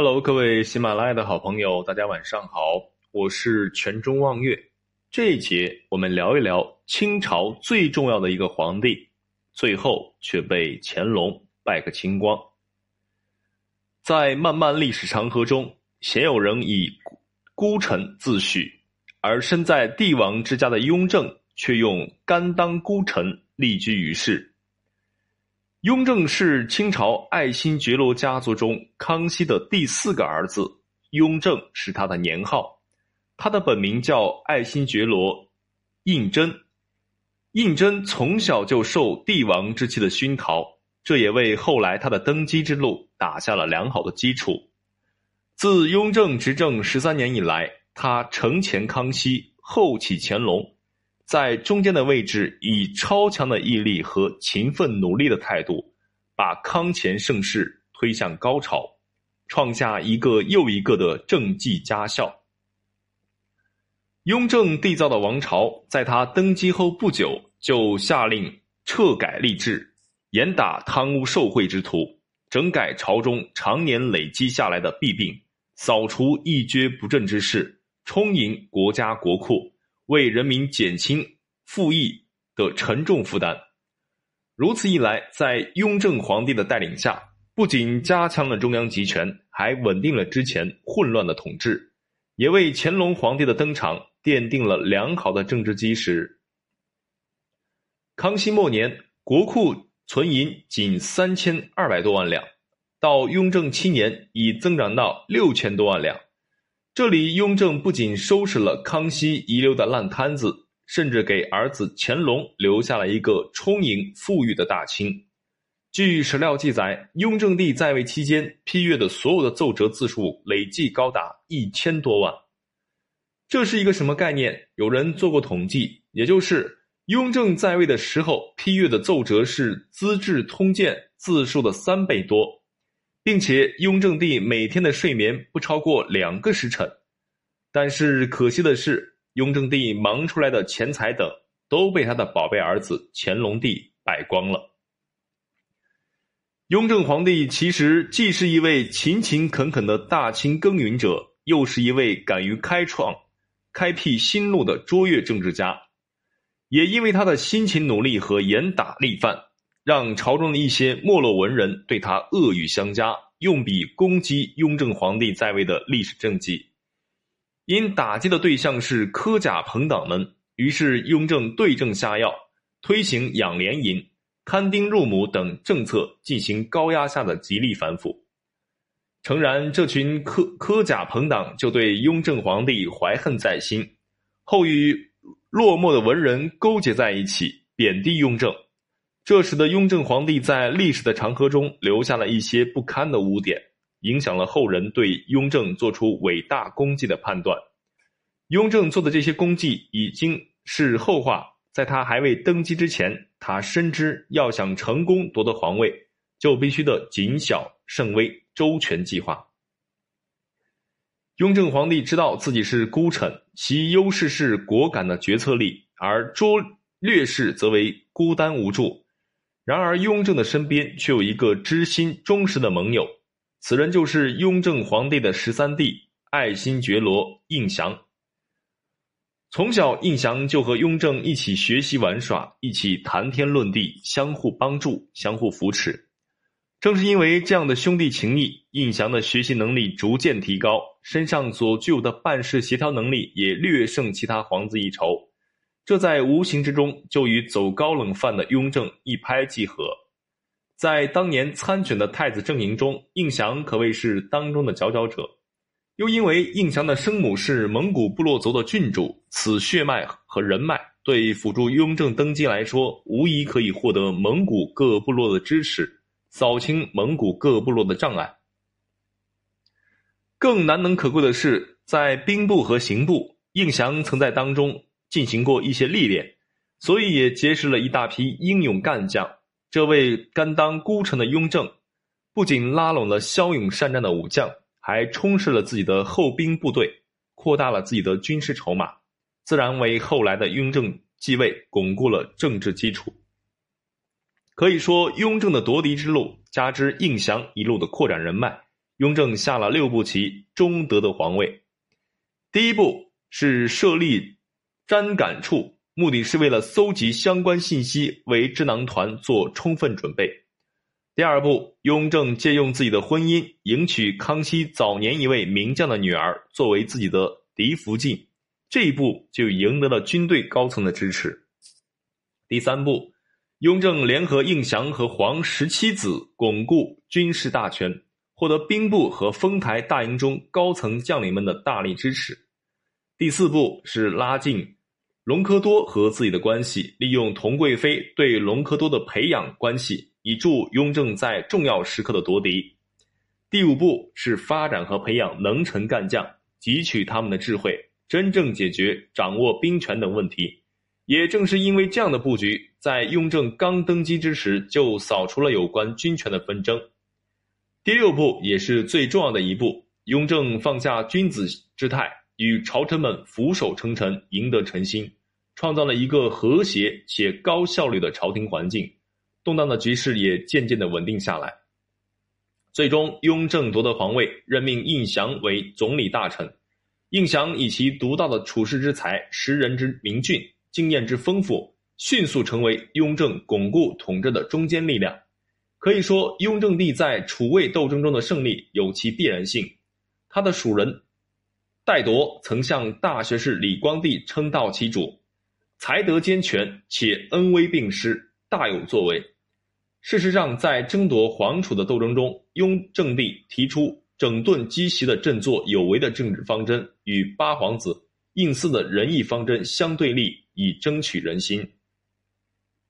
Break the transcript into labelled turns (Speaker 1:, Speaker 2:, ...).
Speaker 1: Hello，各位喜马拉雅的好朋友，大家晚上好，我是全中望月。这一节我们聊一聊清朝最重要的一个皇帝，最后却被乾隆败个清光。在漫漫历史长河中，鲜有人以孤臣自诩，而身在帝王之家的雍正却用甘当孤臣立居于世。雍正是清朝爱新觉罗家族中康熙的第四个儿子，雍正是他的年号，他的本名叫爱新觉罗胤禛。胤禛从小就受帝王之气的熏陶，这也为后来他的登基之路打下了良好的基础。自雍正执政十三年以来，他承前康熙，后启乾隆。在中间的位置，以超强的毅力和勤奋努力的态度，把康乾盛世推向高潮，创下一个又一个的政绩佳效。雍正缔造的王朝，在他登基后不久，就下令彻改吏治，严打贪污受贿之徒，整改朝中常年累积下来的弊病，扫除一蹶不振之势，充盈国家国库。为人民减轻赋役的沉重负担。如此一来，在雍正皇帝的带领下，不仅加强了中央集权，还稳定了之前混乱的统治，也为乾隆皇帝的登场奠定了良好的政治基石。康熙末年，国库存银仅三千二百多万两，到雍正七年，已增长到六千多万两。这里，雍正不仅收拾了康熙遗留的烂摊子，甚至给儿子乾隆留下了一个充盈富裕的大清。据史料记载，雍正帝在位期间批阅的所有的奏折字数累计高达一千多万。这是一个什么概念？有人做过统计，也就是雍正在位的时候批阅的奏折是《资治通鉴》字数的三倍多。并且雍正帝每天的睡眠不超过两个时辰，但是可惜的是，雍正帝忙出来的钱财等都被他的宝贝儿子乾隆帝败光了。雍正皇帝其实既是一位勤勤恳恳的大清耕耘者，又是一位敢于开创、开辟新路的卓越政治家，也因为他的辛勤努力和严打力犯。让朝中的一些没落文人对他恶语相加，用笔攻击雍正皇帝在位的历史政绩。因打击的对象是科甲朋党们，于是雍正对症下药，推行养廉银、摊丁入亩等政策，进行高压下的极力反腐。诚然，这群科科甲朋党就对雍正皇帝怀恨在心，后与落寞的文人勾结在一起，贬低雍正。这使得雍正皇帝在历史的长河中留下了一些不堪的污点，影响了后人对雍正做出伟大功绩的判断。雍正做的这些功绩已经是后话，在他还未登基之前，他深知要想成功夺得皇位，就必须的谨小慎微、周全计划。雍正皇帝知道自己是孤臣，其优势是果敢的决策力，而拙劣势则为孤单无助。然而，雍正的身边却有一个知心忠实的盟友，此人就是雍正皇帝的十三弟爱新觉罗胤祥。从小，胤祥就和雍正一起学习玩耍，一起谈天论地，相互帮助，相互扶持。正是因为这样的兄弟情谊，胤祥的学习能力逐渐提高，身上所具有的办事协调能力也略胜其他皇子一筹。这在无形之中就与走高冷范的雍正一拍即合，在当年参选的太子阵营中，胤祥可谓是当中的佼佼者。又因为胤祥的生母是蒙古部落族的郡主，此血脉和人脉对辅助雍正登基来说，无疑可以获得蒙古各部落的支持，扫清蒙古各部落的障碍。更难能可贵的是，在兵部和刑部，胤祥曾在当中。进行过一些历练，所以也结识了一大批英勇干将。这位甘当孤臣的雍正，不仅拉拢了骁勇善战的武将，还充实了自己的后兵部队，扩大了自己的军事筹码，自然为后来的雍正继位巩固了政治基础。可以说，雍正的夺嫡之路，加之胤祥一路的扩展人脉，雍正下了六步棋，终得的皇位。第一步是设立瞻感处，目的是为了搜集相关信息，为智囊团做充分准备。第二步，雍正借用自己的婚姻，迎娶康熙早年一位名将的女儿，作为自己的嫡福晋。这一步就赢得了军队高层的支持。第三步，雍正联合胤祥和皇十七子，巩固军事大权。获得兵部和丰台大营中高层将领们的大力支持。第四步是拉近隆科多和自己的关系，利用佟贵妃对隆科多的培养关系，以助雍正在重要时刻的夺嫡。第五步是发展和培养能臣干将，汲取他们的智慧，真正解决掌握兵权等问题。也正是因为这样的布局，在雍正刚登基之时就扫除了有关军权的纷争。第六步也是最重要的一步，雍正放下君子之态，与朝臣们俯首称臣，赢得臣心，创造了一个和谐且高效率的朝廷环境，动荡的局势也渐渐的稳定下来。最终，雍正夺得皇位，任命胤祥为总理大臣。胤祥以其独到的处世之才、识人之明俊、经验之丰富，迅速成为雍正巩固统治的中坚力量。可以说，雍正帝在楚魏斗争中的胜利有其必然性。他的属人戴铎曾向大学士李光地称道其主，才德兼全，且恩威并施，大有作为。事实上，在争夺皇储的斗争中，雍正帝提出整顿积习的振作有为的政治方针，与八皇子胤祀的仁义方针相对立，以争取人心。